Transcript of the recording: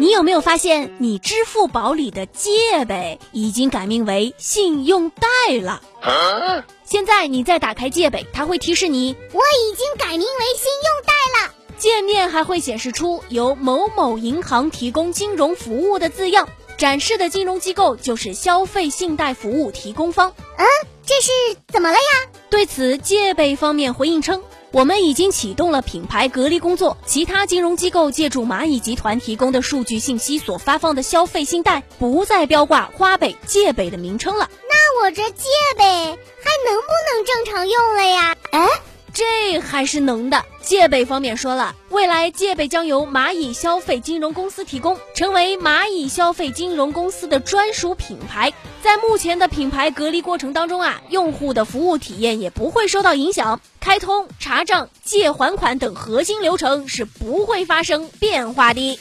你有没有发现，你支付宝里的借呗已经改名为信用贷了？现在你再打开借呗，它会提示你我已经改名为信用贷了。界面还会显示出由某某银行提供金融服务的字样，展示的金融机构就是消费信贷服务提供方。嗯，这是怎么了呀？对此，借呗方面回应称。我们已经启动了品牌隔离工作，其他金融机构借助蚂蚁集团提供的数据信息所发放的消费信贷，不再标挂花呗、借呗的名称了。那我这借呗还能不能正常用了呀？哎。这还是能的。借呗方面说了，未来借呗将由蚂蚁消费金融公司提供，成为蚂蚁消费金融公司的专属品牌。在目前的品牌隔离过程当中啊，用户的服务体验也不会受到影响，开通、查账、借还款等核心流程是不会发生变化的。